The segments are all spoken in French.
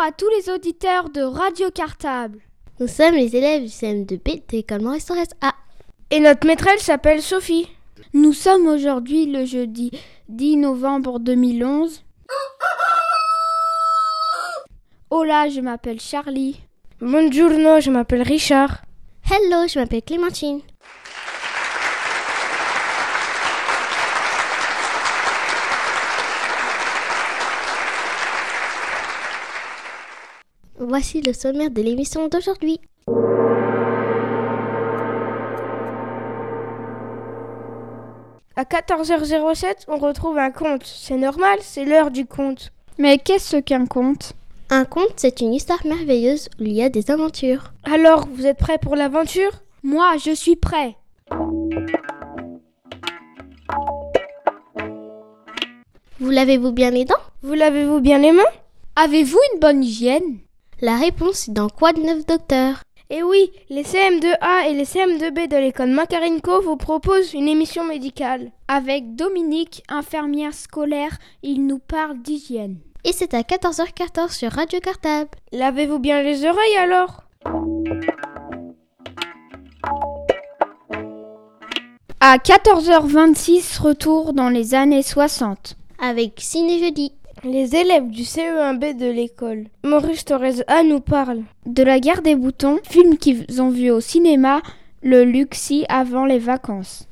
Bonjour à tous les auditeurs de Radio Cartable. Nous sommes les élèves du CM2B de l'école Maurice Torres A. Et notre maîtresse s'appelle Sophie. Nous sommes aujourd'hui le jeudi 10 novembre 2011. Hola, je m'appelle Charlie. Buongiorno, je m'appelle Richard. Hello, je m'appelle Clémentine. Voici le sommaire de l'émission d'aujourd'hui. À 14h07, on retrouve un conte. C'est normal, c'est l'heure du conte. Mais qu'est-ce qu'un conte? Un conte, c'est une histoire merveilleuse où il y a des aventures. Alors, vous êtes prêts pour l'aventure? Moi, je suis prêt. Vous lavez-vous bien les dents Vous lavez-vous bien les mains Avez-vous une bonne hygiène? La réponse est dans Quoi de neuf, docteur Eh oui, les CM2A et les CM2B de l'école Makarenko vous proposent une émission médicale. Avec Dominique, infirmière scolaire, il nous parle d'hygiène. Et c'est à 14h14 sur Radio Cartable. Lavez-vous bien les oreilles alors? À 14h26, retour dans les années 60. Avec Ciné Jeudi. Les élèves du CE1B de l'école Maurice Torres A nous parlent De la guerre des boutons, film qu'ils ont vu au cinéma, le Luxi avant les vacances.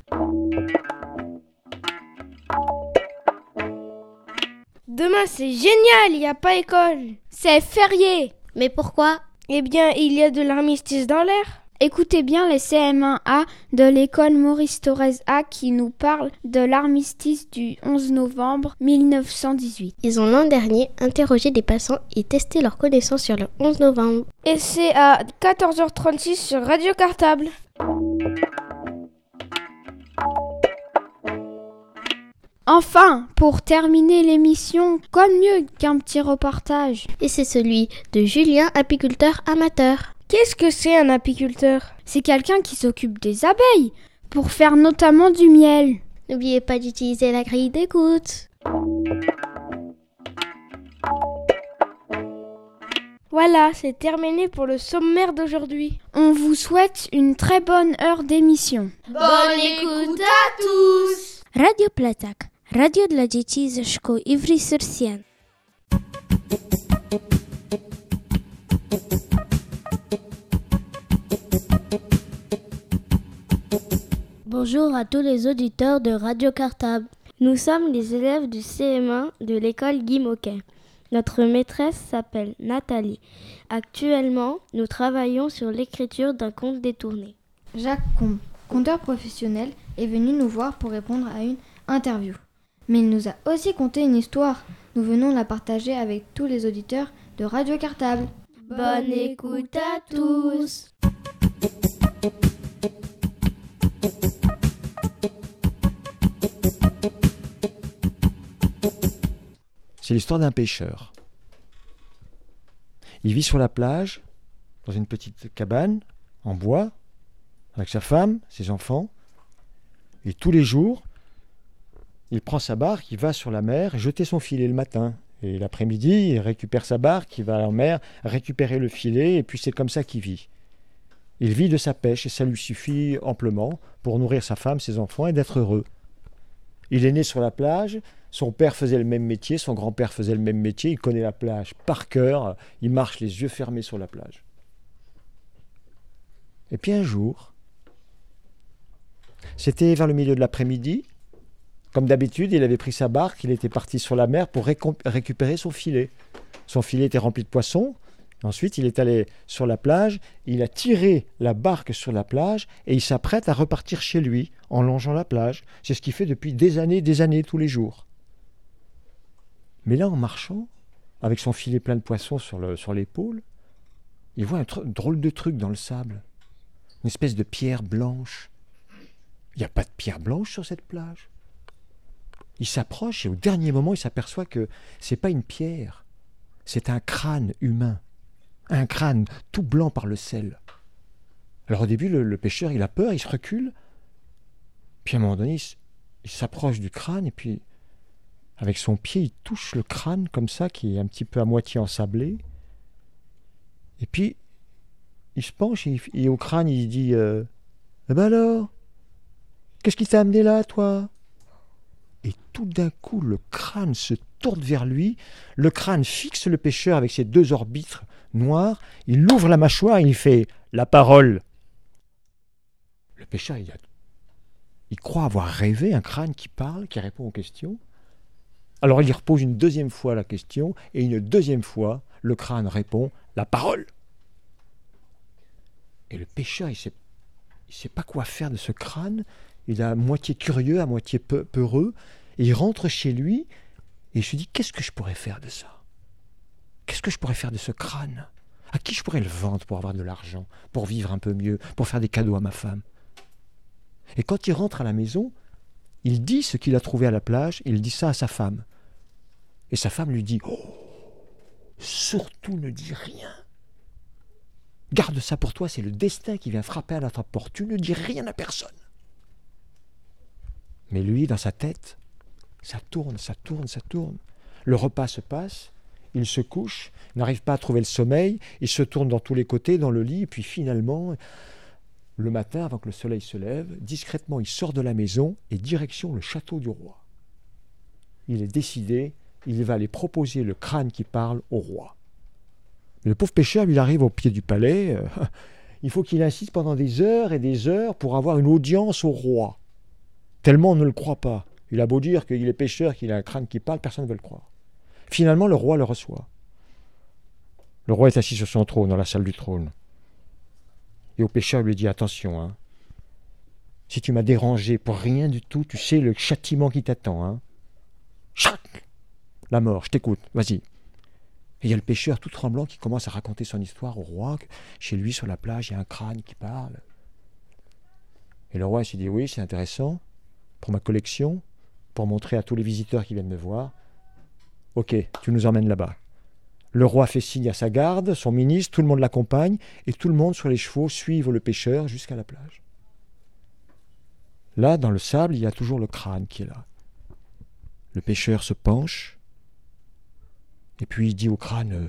Demain c'est génial, il n'y a pas école. C'est férié Mais pourquoi? Eh bien, il y a de l'armistice dans l'air. Écoutez bien les CM1A de l'école Maurice Torres A qui nous parlent de l'armistice du 11 novembre 1918. Ils ont l'an dernier interrogé des passants et testé leurs connaissances sur le 11 novembre. Et c'est à 14h36 sur Radio Cartable. Enfin, pour terminer l'émission, quoi de mieux qu'un petit reportage? Et c'est celui de Julien, apiculteur amateur. Qu'est-ce que c'est un apiculteur? C'est quelqu'un qui s'occupe des abeilles, pour faire notamment du miel. N'oubliez pas d'utiliser la grille d'écoute. Voilà, c'est terminé pour le sommaire d'aujourd'hui. On vous souhaite une très bonne heure d'émission. Bonne écoute à tous Radio Pletak, radio dla dzieci ze szkół Bonjour à tous les auditeurs de Radio Cartable. Nous sommes les élèves du CM1 de l'école Guy Moquet. Notre maîtresse s'appelle Nathalie. Actuellement, nous travaillons sur l'écriture d'un conte détourné. Jacques Combe, conteur professionnel, est venu nous voir pour répondre à une interview. Mais il nous a aussi conté une histoire. Nous venons la partager avec tous les auditeurs de Radio Cartable. Bonne écoute à tous C'est l'histoire d'un pêcheur. Il vit sur la plage, dans une petite cabane, en bois, avec sa femme, ses enfants. Et tous les jours, il prend sa barque, il va sur la mer jeter son filet le matin. Et l'après-midi, il récupère sa barque, il va en mer récupérer le filet, et puis c'est comme ça qu'il vit. Il vit de sa pêche, et ça lui suffit amplement pour nourrir sa femme, ses enfants, et d'être heureux. Il est né sur la plage, son père faisait le même métier, son grand-père faisait le même métier, il connaît la plage par cœur, il marche les yeux fermés sur la plage. Et puis un jour, c'était vers le milieu de l'après-midi, comme d'habitude, il avait pris sa barque, il était parti sur la mer pour récupérer son filet. Son filet était rempli de poissons. Ensuite, il est allé sur la plage, il a tiré la barque sur la plage et il s'apprête à repartir chez lui en longeant la plage. C'est ce qu'il fait depuis des années, des années, tous les jours. Mais là, en marchant, avec son filet plein de poissons sur l'épaule, il voit un drôle de truc dans le sable. Une espèce de pierre blanche. Il n'y a pas de pierre blanche sur cette plage. Il s'approche et au dernier moment, il s'aperçoit que c'est pas une pierre, c'est un crâne humain. Un crâne tout blanc par le sel. Alors au début, le, pêcheur, il a peur, il se recule. Puis à un moment donné, il s'approche du crâne et puis avec son pied, il touche le crâne comme ça, qui est un petit peu à moitié ensablé. Et puis, il se penche et, au crâne, il dit euh, Eh ben alors Qu'est-ce qui t'a amené là, toi? Et tout d'un coup, le crâne se tourne vers lui. Le crâne fixe le pêcheur avec ses deux orbites noires. Il ouvre la mâchoire et il fait La parole. Le pêcheur, il, croit avoir rêvé un crâne qui parle, qui répond aux questions. Alors il repose une deuxième fois la question, et une deuxième fois, le crâne répond la parole. Et le pêcheur, il ne sait pas quoi faire de ce crâne. Il est à moitié curieux, à moitié peureux. Et il rentre chez lui et il se dit Qu'est-ce que je pourrais faire de ça? Qu'est-ce que je pourrais faire de ce crâne? À qui je pourrais le vendre pour avoir de l'argent, pour vivre un peu mieux, pour faire des cadeaux à ma femme? Et quand il rentre à la maison, il dit ce qu'il a trouvé à la plage, il dit ça à sa femme. Et sa femme lui dit Oh, surtout ne dis rien. Garde ça pour toi, c'est le destin qui vient frapper à notre porte. Tu ne dis rien à personne. Mais lui, dans sa tête, ça tourne, ça tourne, ça tourne. Le repas se passe, il se couche, n'arrive pas à trouver le sommeil, il se tourne dans tous les côtés, dans le lit, et puis finalement, le matin, avant que le soleil se lève, discrètement, il sort de la maison et direction le château du roi. Il est décidé, il va aller proposer le crâne qui parle au roi. le pauvre pêcheur, il arrive au pied du palais. Il faut qu'il insiste pendant des heures et des heures pour avoir une audience au roi. Tellement on ne le croit pas. Il a beau dire qu'il est pêcheur, qu'il a un crâne qui parle, personne ne veut le croire. Finalement, le roi le reçoit. Le roi est assis sur son trône, dans la salle du trône. Et au pêcheur lui dit Attention, hein. si tu m'as dérangé pour rien du tout, tu sais le châtiment qui t'attend. Hein. Chac La mort, je t'écoute, vas-y. Et il y a le pêcheur tout tremblant qui commence à raconter son histoire au roi. chez lui, sur la plage, il y a un crâne qui parle. Et le roi s'est dit Oui, c'est intéressant pour ma collection, pour montrer à tous les visiteurs qui viennent me voir. Ok, tu nous emmènes là-bas. Le roi fait signe à sa garde, son ministre, tout le monde l'accompagne, et tout le monde sur les chevaux suivent le pêcheur jusqu'à la plage. Là, dans le sable, il y a toujours le crâne qui est là. Le pêcheur se penche, et puis il dit au crâne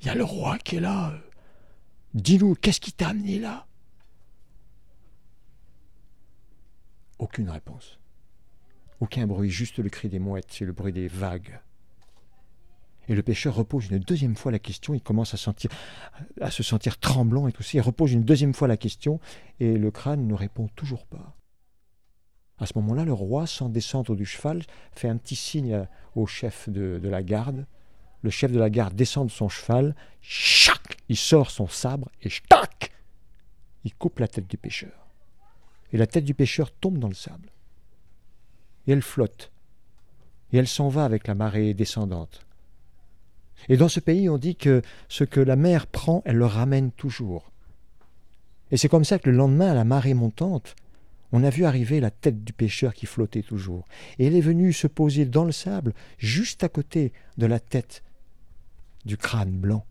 Il y a le roi qui est là. Dis-nous, qu'est-ce qui t'a amené là? Aucune réponse. Aucun bruit, juste le cri des mouettes et le bruit des vagues. Et le pêcheur repose une deuxième fois la question, il commence à, se sentir tremblant et tout ça. Il repose une deuxième fois la question et le crâne ne répond toujours pas. À ce moment-là, le roi, sans descendre du cheval, fait un petit signe au chef de, la garde. Le chef de la garde descend de son cheval, chac, il sort son sabre et tac, il coupe la tête du pêcheur. Et la tête du pêcheur tombe dans le sable. Et elle flotte. Et elle s'en va avec la marée descendante. Et dans ce pays, on dit que ce que la mer prend, elle le ramène toujours. Et c'est comme ça que le lendemain, à la marée montante, on a vu arriver la tête du pêcheur qui flottait toujours. Et elle est venue se poser dans le sable, juste à côté de la tête du crâne blanc.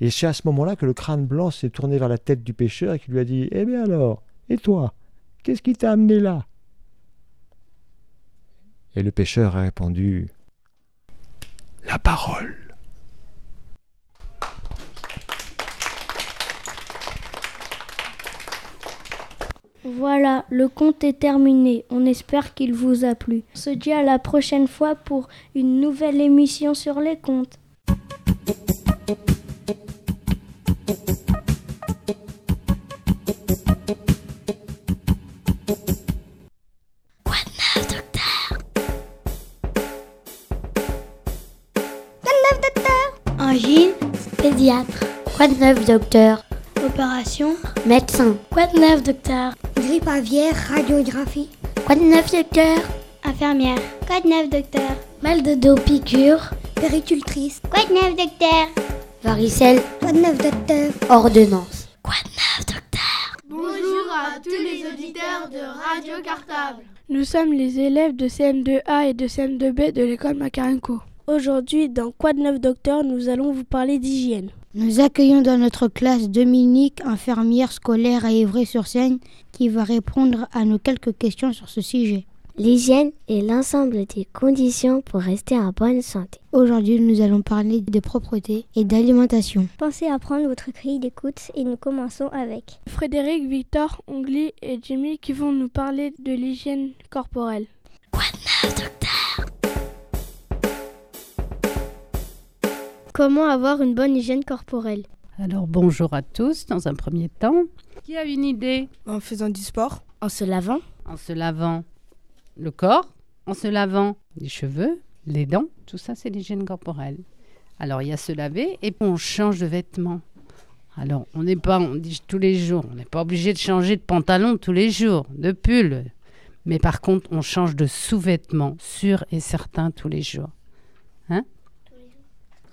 Et c'est à ce moment-là que le crâne blanc s'est tourné vers la tête du pêcheur et qui lui a dit Eh bien alors, et toi Qu'est-ce qui t'a amené là? Et le pêcheur a répondu Voilà, le conte est terminé. On espère qu'il vous a plu. On se dit à la prochaine fois pour une nouvelle émission sur les contes. Quoi de neuf, docteur Opération Médecin. Quoi de neuf, docteur Grippe aviaire, radiographie. Quoi de neuf, docteur Infirmière. Quoi de neuf, docteur Mal de dos, piqûre. Péricultrice. Quoi de neuf, docteur Varicelle. Quoi de neuf, docteur Ordonnance. Quoi de neuf, docteur Bonjour à tous les auditeurs de Radio Cartable. Nous sommes les élèves de CM2A et de CM2B de l'école Macarenco. Aujourd'hui, dans Quoi de neuf docteur, nous allons vous parler d'hygiène. Nous accueillons dans notre classe Dominique, infirmière scolaire à Évry-sur-Seine, qui va répondre à nos quelques questions sur ce sujet. L'hygiène est l'ensemble des conditions pour rester en bonne santé. Aujourd'hui, nous allons parler de propreté et d'alimentation. Pensez à prendre votre grille d'écoute et nous commençons avec Frédéric, Victor, Ongli et Jimmy qui vont nous parler de l'hygiène corporelle. Quoi de neuf, docteur? Comment avoir une bonne hygiène corporelle Alors bonjour à tous dans un premier temps. Qui a une idée En faisant du sport. En se lavant. En se lavant le corps, en se lavant les cheveux, les dents, tout ça c'est l'hygiène corporelle. Alors il y a se laver et on change de vêtements. Alors on n'est pas, on dit tous les jours, on n'est pas obligé de changer de pantalon tous les jours, de pull. Mais par contre on change de sous-vêtements, sûr et certain tous les jours.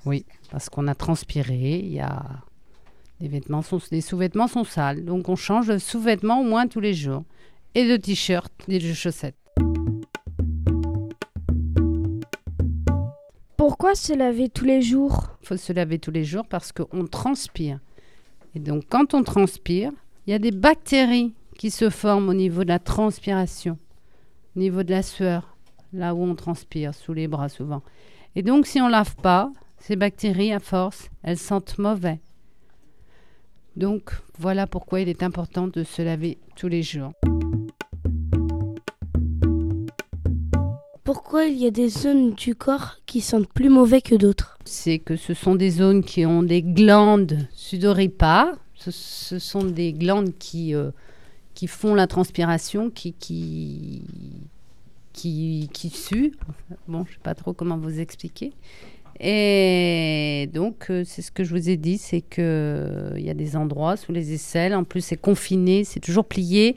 Oui, parce qu'on a transpiré, il y a les vêtements sont, les sous-vêtements sont sales, donc on change de sous-vêtements au moins tous les jours et de t-shirt et de chaussettes. Pourquoi se laver tous les jours? Il faut se laver tous les jours parce qu'on transpire. Et donc quand on transpire, il y a des bactéries qui se forment au niveau de la transpiration, au niveau de la sueur, là où on transpire, sous les bras souvent. Et donc si on ne lave pas, ces bactéries, à force, elles sentent mauvais. Donc voilà pourquoi il est important de se laver tous les jours. Pourquoi il y a des zones du corps qui sentent plus mauvais que d'autres? C'est que ce sont des zones qui ont des glandes sudoripares. Ce, ce sont des glandes qui, euh, qui font la transpiration, qui, qui, qui, qui suent. Bon, je ne sais pas trop comment vous expliquer. Et donc, euh, c'est ce que je vous ai dit, c'est qu'il euh, y a des endroits sous les aisselles, en plus c'est confiné, c'est toujours plié,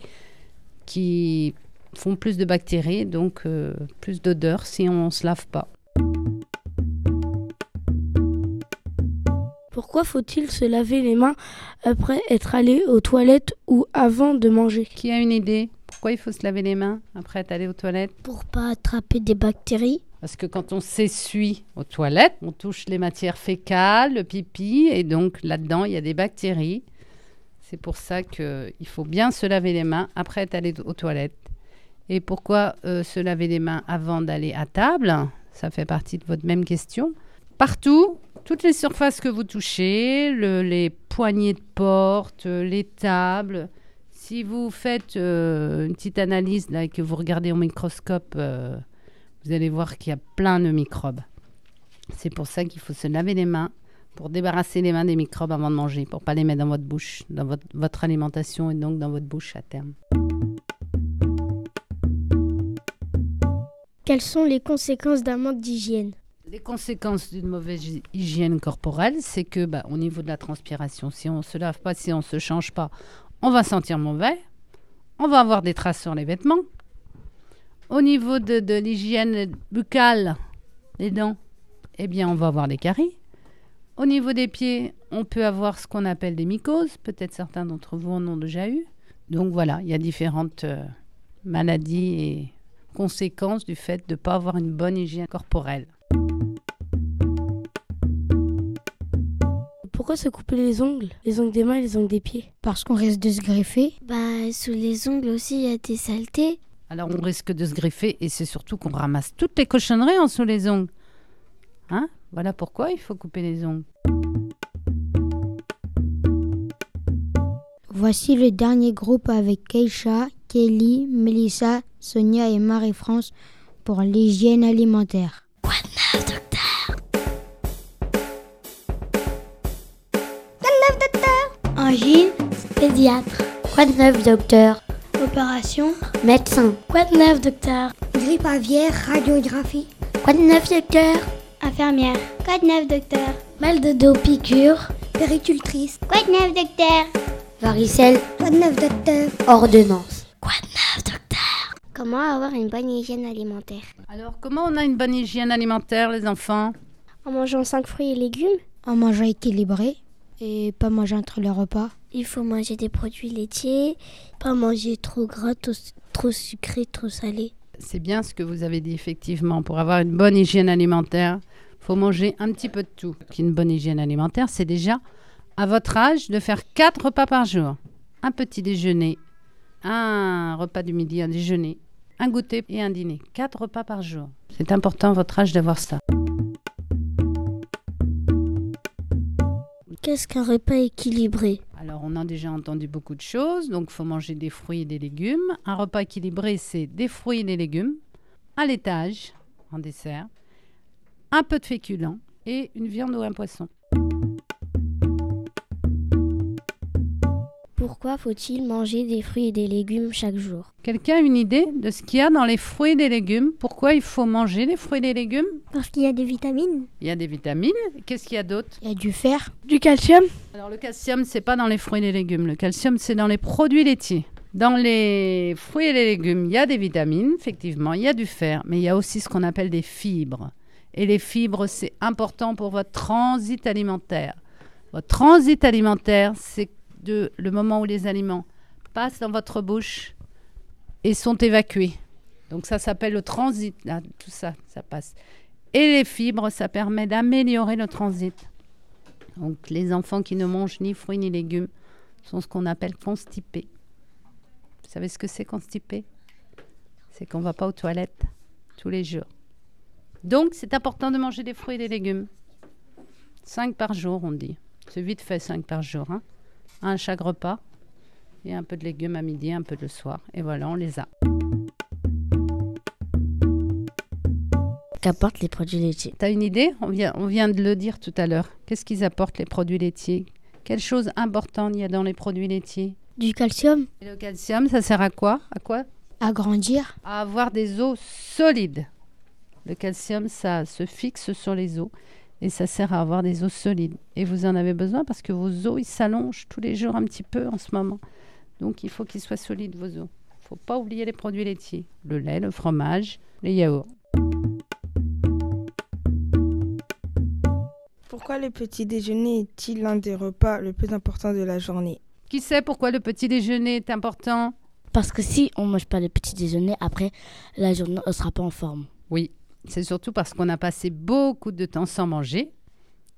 qui font plus de bactéries, donc euh, plus d'odeur si on ne se lave pas. Pourquoi faut-il se laver les mains après être allé aux toilettes ou avant de manger? Qui a une idée? Pourquoi il faut se laver les mains après être allé aux toilettes? Pour pas attraper des bactéries. Parce que quand on s'essuie aux toilettes, on touche les matières fécales, le pipi, et donc là-dedans, il y a des bactéries. C'est pour ça qu'il faut bien se laver les mains après être allé aux toilettes. Et pourquoi euh, se laver les mains avant d'aller à table? Ça fait partie de votre même question. Partout, toutes les surfaces que vous touchez, le, les poignées de porte, euh, les tables. Si vous faites euh, une petite analyse et que vous regardez au microscope, vous allez voir qu'il y a plein de microbes. C'est pour ça qu'il faut se laver les mains pour débarrasser les mains des microbes avant de manger, pour pas les mettre dans votre bouche, dans votre, votre alimentation et donc dans votre bouche à terme. Quelles sont les conséquences d'un manque d'hygiène? Les conséquences d'une mauvaise hy- hygiène corporelle, c'est que bah, au niveau de la transpiration, si on se lave pas, si on se change pas, on va sentir mauvais, on va avoir des traces sur les vêtements. Au niveau de, de l'hygiène buccale, les dents, eh bien on va avoir des caries. Au niveau des pieds, on peut avoir ce qu'on appelle des mycoses. Peut-être certains d'entre vous en ont déjà eu. Donc voilà, il y a différentes euh, maladies et conséquences du fait de ne pas avoir une bonne hygiène corporelle. Pourquoi se couper les ongles? Les ongles des mains et les ongles des pieds? Parce qu'on risque de se greffer. Bah, sous les ongles aussi, il y a des saletés. Alors on risque de se greffer et c'est surtout qu'on ramasse toutes les cochonneries en dessous les ongles. Hein? Voilà pourquoi il faut couper les ongles. Voici le dernier groupe avec Keisha, Kelly, Melissa, Sonia et Marie-France pour l'hygiène alimentaire. Quoi de neuf, docteur Angine, pédiatre. Quoi de neuf, docteur Opération, Médecin. Quoi de neuf, docteur? Grippe aviaire, radiographie. Quoi de neuf, docteur? Infirmière. Quoi de neuf, docteur? Mal de dos, piqûre. Péricultrice. Quoi de neuf, docteur? Varicelle. Quoi de neuf, docteur? Ordonnance. Quoi de neuf, docteur? Comment avoir une bonne hygiène alimentaire? Alors comment on a une bonne hygiène alimentaire les enfants? En mangeant 5 fruits et légumes En mangeant équilibré et pas manger entre les repas. Il faut manger des produits laitiers, pas manger trop gras, trop sucré, trop salé. C'est bien ce que vous avez dit effectivement. Pour avoir une bonne hygiène alimentaire, il faut manger un petit peu de tout. Une bonne hygiène alimentaire, c'est déjà à votre âge de faire 4 repas par jour. Un petit déjeuner, un repas du midi, un déjeuner, un goûter et un dîner. 4 repas par jour. C'est important à votre âge d'avoir ça. Qu'est-ce qu'un repas équilibré? Alors, on a déjà entendu beaucoup de choses. Donc, il faut manger des fruits et des légumes. Un repas équilibré, c'est des fruits et des légumes, un laitage en dessert, un peu de féculents et une viande ou un poisson. Pourquoi faut-il manger des fruits et des légumes chaque jour Quelqu'un a une idée de ce qu'il y a dans les fruits et des légumes Pourquoi il faut manger les fruits et des légumes Parce qu'il y a des vitamines. Il y a des vitamines. Qu'est-ce qu'il y a d'autre Il y a du fer. Du calcium. Alors le calcium, c'est pas dans les fruits et les légumes. Le calcium, c'est dans les produits laitiers. Dans les fruits et les légumes, il y a des vitamines, effectivement, il y a du fer, mais il y a aussi ce qu'on appelle des fibres. Et les fibres, c'est important pour votre transit alimentaire. Votre transit alimentaire, c'est de le moment où les aliments passent dans votre bouche et sont évacués. Donc ça s'appelle le transit, là, tout ça, ça passe. Et les fibres, ça permet d'améliorer le transit. Donc les enfants qui ne mangent ni fruits ni légumes sont ce qu'on appelle constipés. Vous savez ce que c'est constipé C'est qu'on ne va pas aux toilettes tous les jours. Donc c'est important de manger des fruits et des légumes. Cinq par jour, on dit. C'est vite fait, cinq par jour. Hein un chaque repas et un peu de légumes à midi, un peu le soir. Et voilà, on les a. Qu'apportent les produits laitiers? Tu as une idée? On vient, on vient de le dire tout à l'heure. Qu'est-ce qu'ils apportent les produits laitiers? Quelle chose importante il y a dans les produits laitiers? Du calcium. Et le calcium, ça sert à quoi? À quoi? À grandir. À avoir des os solides. Le calcium, ça se fixe sur les os et ça sert à avoir des os solides. Et vous en avez besoin parce que vos os, ils s'allongent tous les jours un petit peu en ce moment. Donc il faut qu'ils soient solides, vos os. Il ne faut pas oublier les produits laitiers, le lait, le fromage, les yaourts. Pourquoi le petit déjeuner est-il l'un des repas le plus important de la journée? Qui sait pourquoi le petit déjeuner est important? Parce que si on ne mange pas le petit déjeuner, après, la journée ne sera pas en forme. Oui, c'est surtout parce qu'on a passé beaucoup de temps sans manger.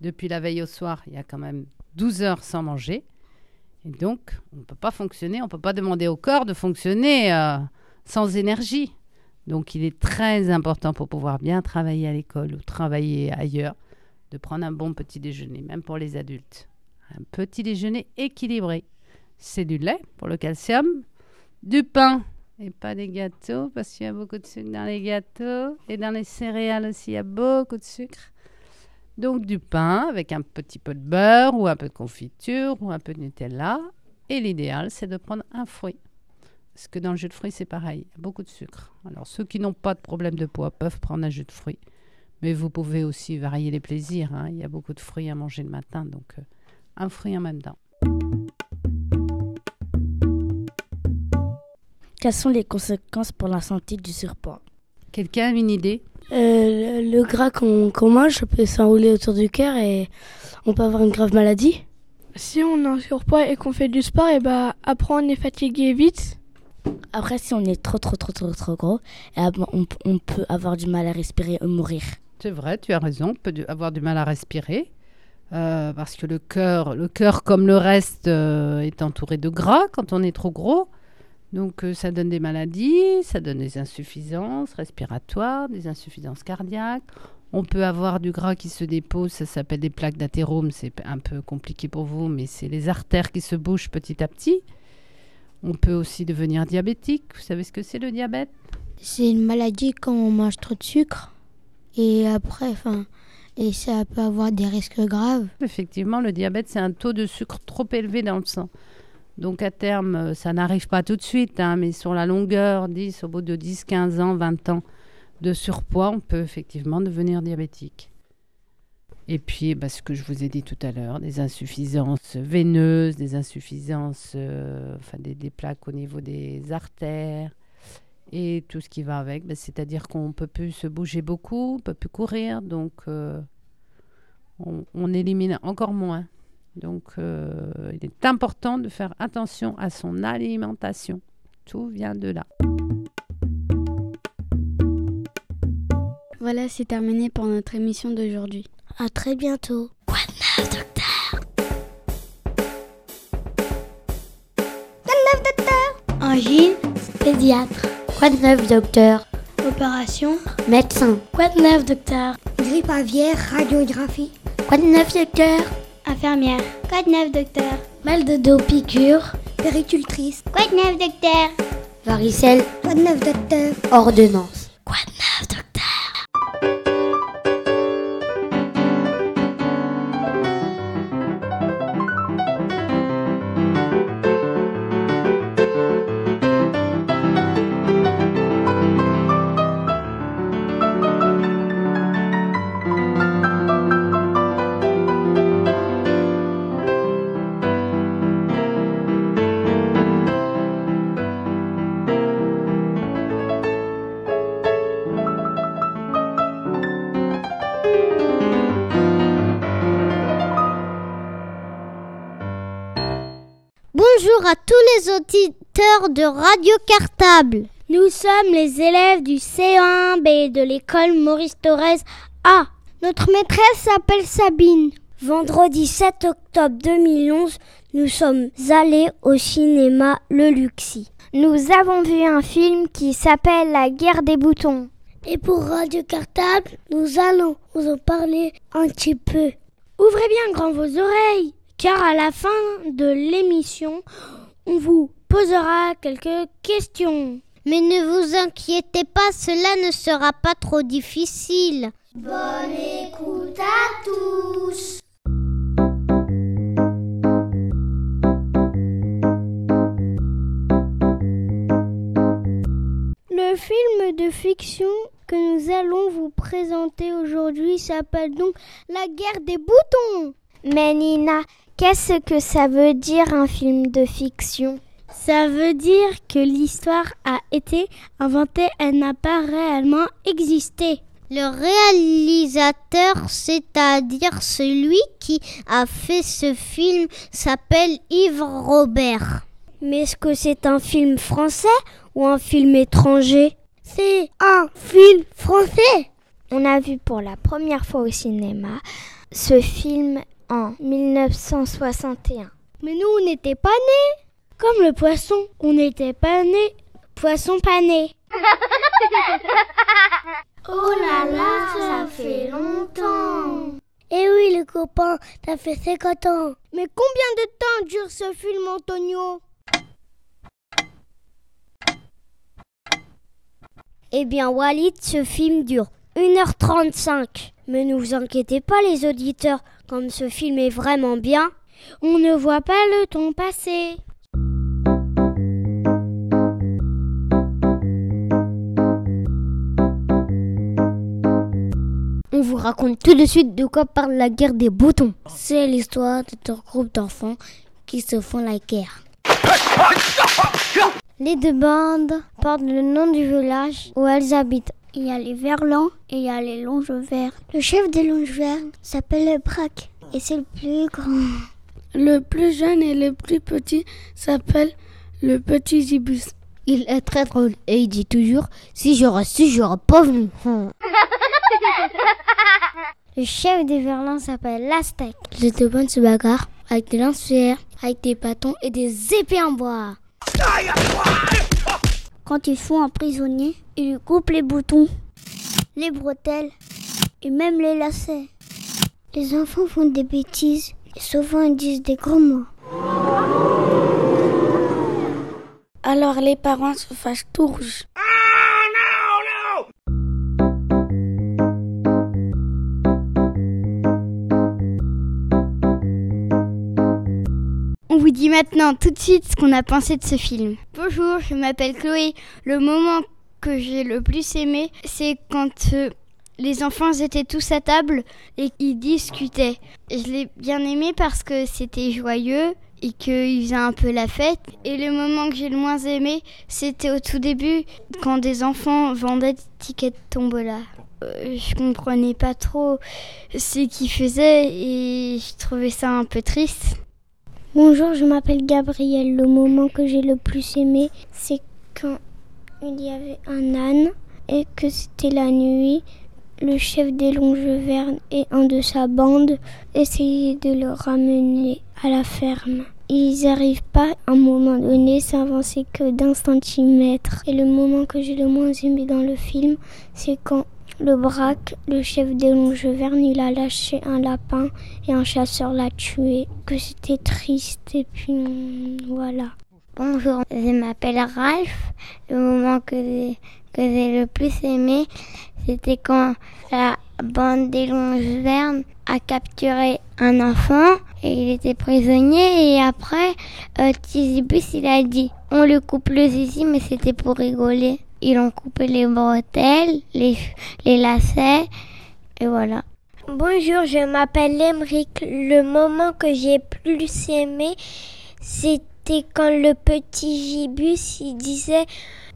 Depuis la veille au soir, il y a quand même 12 heures sans manger. Et donc, on ne peut pas fonctionner, on ne peut pas demander au corps de fonctionner euh, sans énergie. Donc, il est très important pour pouvoir bien travailler à l'école ou travailler ailleurs, de prendre un bon petit déjeuner, même pour les adultes. Un petit déjeuner équilibré. C'est du lait pour le calcium, du pain et pas des gâteaux parce qu'il y a beaucoup de sucre dans les gâteaux et dans les céréales aussi il y a beaucoup de sucre. Donc du pain avec un petit peu de beurre ou un peu de confiture ou un peu de Nutella. Et l'idéal c'est de prendre un fruit. Parce que dans le jus de fruits c'est pareil, beaucoup de sucre. Alors ceux qui n'ont pas de problème de poids peuvent prendre un jus de fruits. Mais vous pouvez aussi varier les plaisirs. Hein. Il y a beaucoup de fruits à manger le matin, donc euh, un fruit en même temps. Quelles sont les conséquences pour la santé du surpoids Quelqu'un a une idée? Euh, le, gras qu'on mange peut s'enrouler autour du cœur et on peut avoir une grave maladie. Si on est en surpoids et qu'on fait du sport, et bah, après on est fatigué vite. Après, si on est trop, trop, trop, trop, trop gros, on, on, peut avoir du mal à respirer et mourir. C'est vrai, tu as raison, on peut avoir du mal à respirer. Euh, parce que le cœur, le cœur comme le reste, euh, est entouré de gras quand on est trop gros. Donc euh, ça donne des maladies, ça donne des insuffisances respiratoires, des insuffisances cardiaques. On peut avoir du gras qui se dépose, ça s'appelle des plaques d'athérome, c'est un peu compliqué pour vous, mais c'est les artères qui se bougent petit à petit. On peut aussi devenir diabétique. Vous savez ce que c'est le diabète? C'est une maladie quand on mange trop de sucre. Et après, enfin, et ça peut avoir des risques graves. Effectivement, le diabète, c'est un taux de sucre trop élevé dans le sang. Donc à terme, euh, ça n'arrive pas tout de suite, hein, mais sur la longueur, 10, au bout de 10, 15 ans, 20 ans de surpoids, on peut effectivement devenir diabétique. Et puis, bah, ce que je vous ai dit tout à l'heure, des insuffisances veineuses, des insuffisances, euh, enfin des, plaques au niveau des artères et tout ce qui va avec. Bah, c'est-à-dire qu'on ne peut plus se bouger beaucoup, on ne peut plus courir, donc euh, on, élimine encore moins. Donc, euh, il est important de faire attention à son alimentation. Tout vient de là. Voilà, c'est terminé pour notre émission d'aujourd'hui. À très bientôt. Quoi de neuf, docteur? Quoi de neuf, docteur? Angine Pédiatre. Quoi de neuf, docteur? Opération Médecin. Quoi de neuf, docteur? Grippe aviaire, radiographie. Quoi de neuf, docteur? Infirmière. Quoi de neuf, docteur Mal de dos, piqûre. Péricultrice. Quoi de neuf, docteur Varicelle. Quoi de neuf, docteur Ordonnance. Quoi de neuf, docteur les auditeurs de Radio Cartable. Nous sommes les élèves du C1B de l'école Maurice Thorez A. Notre maîtresse s'appelle Sabine. Vendredi 7 octobre 2011, nous sommes allés au cinéma Le Luxi. Nous avons vu un film qui s'appelle La guerre des boutons. Et pour Radio Cartable, nous allons vous en parler un petit peu. Ouvrez bien grand vos oreilles car à la fin de l'émission, on vous posera quelques questions. Mais ne vous inquiétez pas, cela ne sera pas trop difficile. Bonne écoute à tous. Le film de fiction que nous allons vous présenter aujourd'hui s'appelle donc La guerre des boutons. Mais Nina, Qu'est-ce que ça veut dire un film de fiction? Ça veut dire que l'histoire a été inventée, elle n'a pas réellement existé. Le réalisateur, c'est-à-dire celui qui a fait ce film, s'appelle Yves Robert. Mais est-ce que c'est un film français ou un film étranger? C'est un film français. On a vu pour la première fois au cinéma ce film en 1961. Mais nous, on n'était pas nés. Comme le poisson, on n'était pas nés. Poisson pané. oh là là, ça fait longtemps. Eh oui, les copains, ça fait 50 ans. Mais combien de temps dure ce film, Antonio? Eh bien, Walid, ce film dure 1h35. Mais ne vous inquiétez pas, les auditeurs, comme ce film est vraiment bien, on ne voit pas le temps passer. On vous raconte tout de suite de quoi parle la guerre des boutons. C'est l'histoire de deux groupes d'enfants qui se font la guerre. Les deux bandes portent le nom du village où elles habitent. Il y a les verlans et il y a les longes verts. Le chef des longes verts s'appelle Braque et c'est le plus grand. Le plus jeune et le plus petit s'appelle le petit Zibus. Il est très drôle et il dit toujours si j'aurais su, j'aurais pas venu. le chef des verlans s'appelle l'Aztèque. Les deux bandes se bagarrent avec des lance avec des bâtons et des épées en bois. Quand ils font un prisonnier, ils lui coupent les boutons, les bretelles et même les lacets. Les enfants font des bêtises et souvent ils disent des gros mots. Alors les parents se fâchent tout rouges. Dit maintenant tout de suite ce qu'on a pensé de ce film. Bonjour, je m'appelle Chloé. Le moment que j'ai le plus aimé, c'est quand euh, les enfants étaient tous à table et qu'ils discutaient. Je l'ai bien aimé parce que c'était joyeux et qu'ils faisaient un peu la fête. Et le moment que j'ai le moins aimé, c'était au tout début quand des enfants vendaient des tickets de tombola. euh, je comprenais pas trop ce qu'il faisait et je trouvais ça un peu triste. Bonjour, je m'appelle Gabriel. Le moment que j'ai le plus aimé, c'est quand il y avait un âne et que c'était la nuit. Le chef des Longevernes et un de sa bande essayaient de le ramener à la ferme. Ils n'arrivent pas à un moment donné, s'avancer que d'un centimètre. Et le moment que j'ai le moins aimé dans le film, c'est quand le braque, le chef des Longevernes, il a lâché un lapin et un chasseur l'a tué. Que c'était triste et puis voilà. Bonjour, je m'appelle Ralph. Le moment que j'ai, le plus aimé, c'était quand la bande des Longevernes a capturé un enfant et il était prisonnier et après euh, Tizibus il a dit on le coupe le zizi mais c'était pour rigoler. Ils ont coupé les bretelles, les, les lacets et voilà. Bonjour, je m'appelle Emric. Le moment que j'ai plus aimé, c'était quand le petit Gibus il disait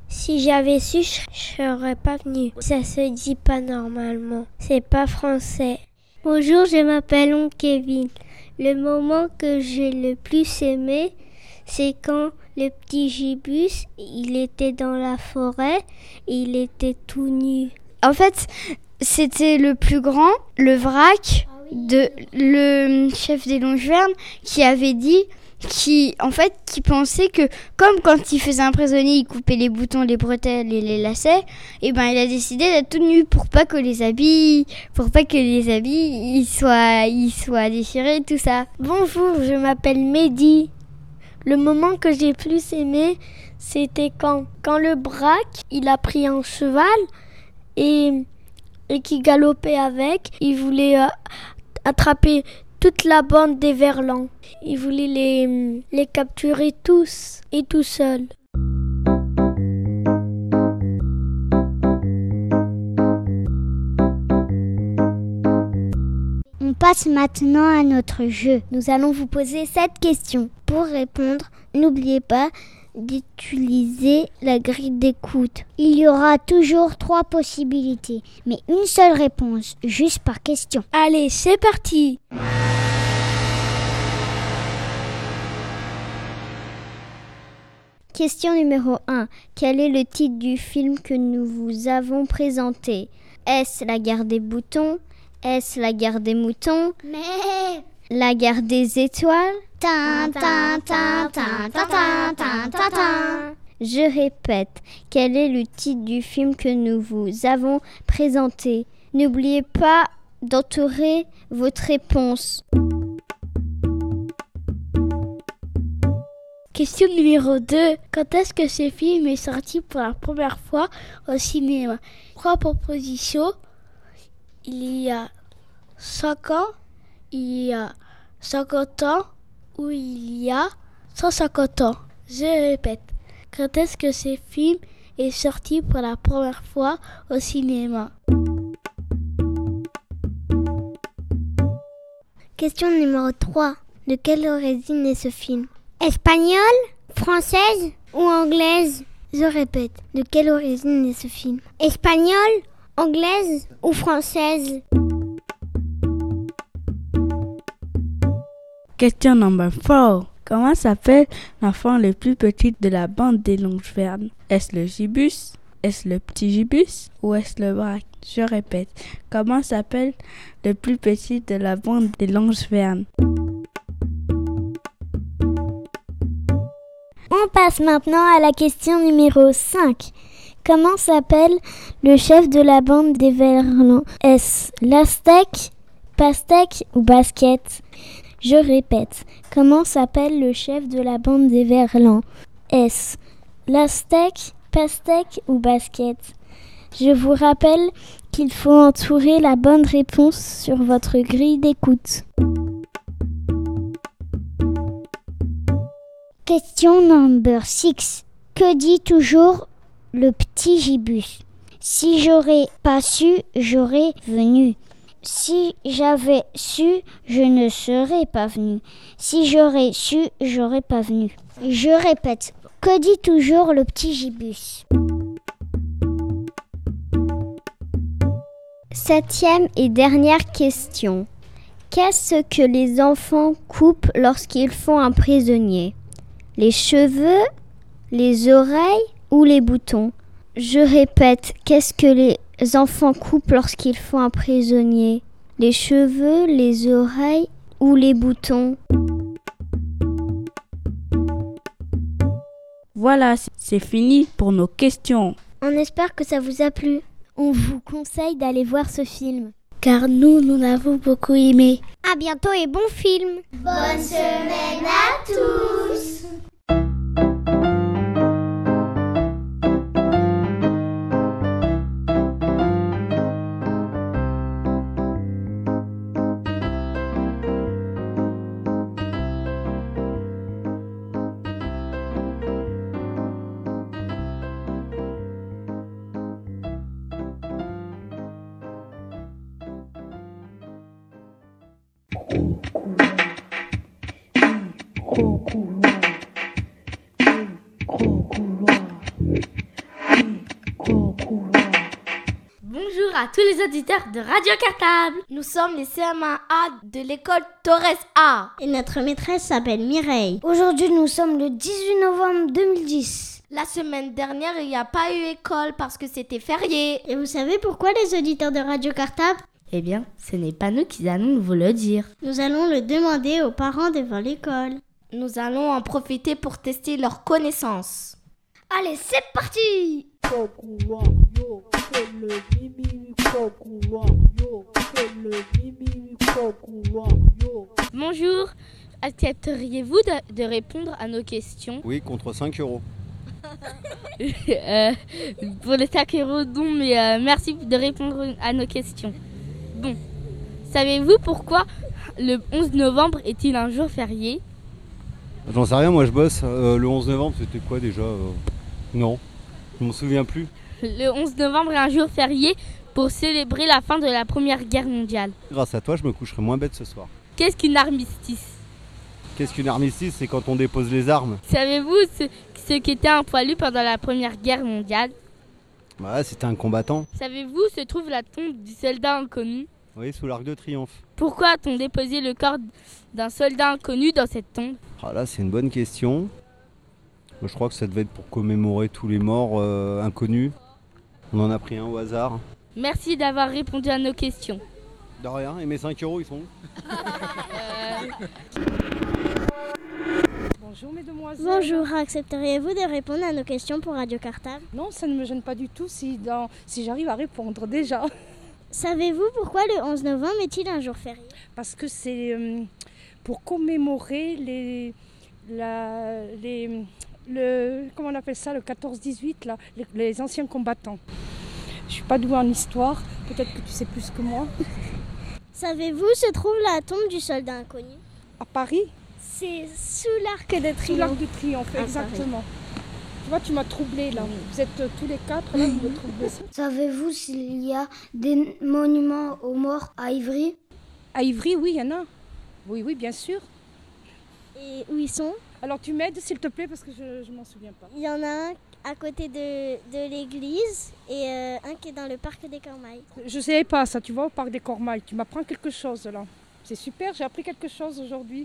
si j'avais su, je serais pas venu. Ça se dit pas normalement. C'est pas français. Bonjour, je m'appelle Kevin. Le moment que j'ai le plus aimé, c'est quand le petit Gibus, il était dans la forêt, et il était tout nu. En fait, c'était le plus grand, le vrac de le chef des Longevernes qui avait dit qui en fait qui pensait que comme quand il faisait un prisonnier il coupait les boutons les bretelles et les lacets et ben il a décidé d'être tout nu pour pas que les habits pour pas que les habits ils soient ils soient déchirés tout ça bonjour je m'appelle Mehdi le moment que j'ai plus aimé c'était quand quand le braque il a pris un cheval et et qui galopait avec il voulait euh, attraper toute la bande des Verlans. Il voulait les, les capturer tous et tout seul. Passe maintenant à notre jeu. Nous allons vous poser cette question. Pour répondre, n'oubliez pas d'utiliser la grille d'écoute. Il y aura toujours trois possibilités, mais une seule réponse, juste par question. Allez, c'est parti Question numéro 1. Quel est le titre du film que nous vous avons présenté? Est-ce La guerre des boutons? Est-ce La guerre des moutons? Mais La guerre des étoiles? Tin, tin, tin, tin, tin, tin, tin, tin. Je répète, quel est le titre du film que nous vous avons présenté? N'oubliez pas d'entourer votre réponse. Question numéro 2. Quand est-ce que ce film est sorti pour la première fois au cinéma? Trois propositions. Il y a 5 ans, il y a 50 ans ou il y a 150 ans. Je répète. Quand est-ce que ce film est sorti pour la première fois au cinéma? Question numéro 3. De quelle origine est ce film? Espagnole Française Ou anglaise? Je répète, de quelle origine est ce film? Espagnole Anglaise ou française? Question number 4. Comment s'appelle l'enfant le plus petit de la bande des Longevernes Est-ce le gibus? Est-ce le petit gibus? Ou est-ce le braque Je répète. Comment s'appelle le plus petit de la bande des Longevernes On passe maintenant à la question numéro 5. Comment s'appelle le chef de la bande des Verlans Est-ce l'Aztèque, Pastèque ou Basket? Je répète. Comment s'appelle le chef de la bande des Verlans Est-ce l'Aztèque, Pastèque ou Basket? Je vous rappelle qu'il faut entourer la bonne réponse sur votre grille d'écoute. Question number 6. Que dit toujours le petit gibus Si j'aurais pas su, j'aurais venu. Si j'avais su, je ne serais pas venu. Si j'aurais su, j'aurais pas venu. Je répète. Que dit toujours le petit gibus? Septième et dernière question. Qu'est-ce que les enfants coupent lorsqu'ils font un prisonnier? Les cheveux, les oreilles ou les boutons Je répète, qu'est-ce que les enfants coupent lorsqu'ils font un prisonnier? Les cheveux, les oreilles ou les boutons? Voilà, c'est fini pour nos questions. On espère que ça vous a plu. On vous conseille d'aller voir ce film. Car nous, nous l'avons beaucoup aimé. À bientôt et bon film. Bonne semaine à tous. Bonjour à tous les auditeurs de Radio Cartable. Nous sommes les CM1A de l'école Torres A. Et notre maîtresse s'appelle Mireille. Aujourd'hui, nous sommes le 18 novembre 2010. La semaine dernière, il n'y a pas eu école parce que c'était férié. Et vous savez pourquoi les auditeurs de Radio Cartable Eh bien, ce n'est pas nous qui allons vous le dire. Nous allons le demander aux parents devant l'école. Nous allons en profiter pour tester leurs connaissances. Allez, c'est parti Bonjour, accepteriez-vous de, de répondre à nos questions? Oui, contre 5 euros. Euh, Pour les 5 euros, non, mais euh, merci de répondre à nos questions. Bon, savez-vous pourquoi le 11 novembre est-il un jour férié? J'en sais rien, moi je bosse. Euh, le 11 novembre, c'était quoi déjà euh, Non, je m'en souviens plus. Le 11 novembre est un jour férié pour célébrer la fin de la Première Guerre mondiale. Grâce à toi, je me coucherai moins bête ce soir. Qu'est-ce qu'une armistice? Qu'est-ce qu'une armistice? C'est quand on dépose les armes. Savez-vous ce, ce qu'était un poilu pendant la Première Guerre mondiale? Bah, c'était un combattant. Savez-vous où se trouve la tombe du soldat inconnu? Oui, sous l'arc de triomphe. Pourquoi a-t-on déposé le corps d'un soldat inconnu dans cette tombe? Ah là, c'est une bonne question. Moi, je crois que ça devait être pour commémorer tous les morts euh, inconnus. On en a pris un au hasard. Merci d'avoir répondu à nos questions. De rien, et mes 5 euros, ils sont où? Bonjour mesdemoiselles. Bonjour, accepteriez-vous de répondre à nos questions pour Radio Cartable? Non, ça ne me gêne pas du tout si, dans, si j'arrive à répondre déjà. Savez-vous pourquoi le 11 novembre est-il un jour férié? Parce que c'est euh, pour commémorer les, la, les, le, comment on appelle ça, le 14-18, là, les, les anciens combattants. Je suis pas douée en histoire, peut-être que tu sais plus que moi. Savez-vous où se trouve la tombe du soldat inconnu? À Paris C'est sous l'arc de triomphe. Sous l'arc de triomphe, À exactement. Tu vois, tu m'as troublée là. Vous êtes euh, tous les quatre là, vous me troublez. Savez-vous s'il y a des monuments aux morts à Ivry? À Ivry, oui, il y en a. Oui, oui, bien sûr. Et où ils sont? Alors tu m'aides s'il te plaît parce que je ne m'en souviens pas. Il y en a un à côté de, de l'église et euh, un qui est dans le parc des Cormailles. Je ne savais pas ça, tu vois, au parc des Cormailles. Tu m'apprends quelque chose là. C'est super, j'ai appris quelque chose aujourd'hui.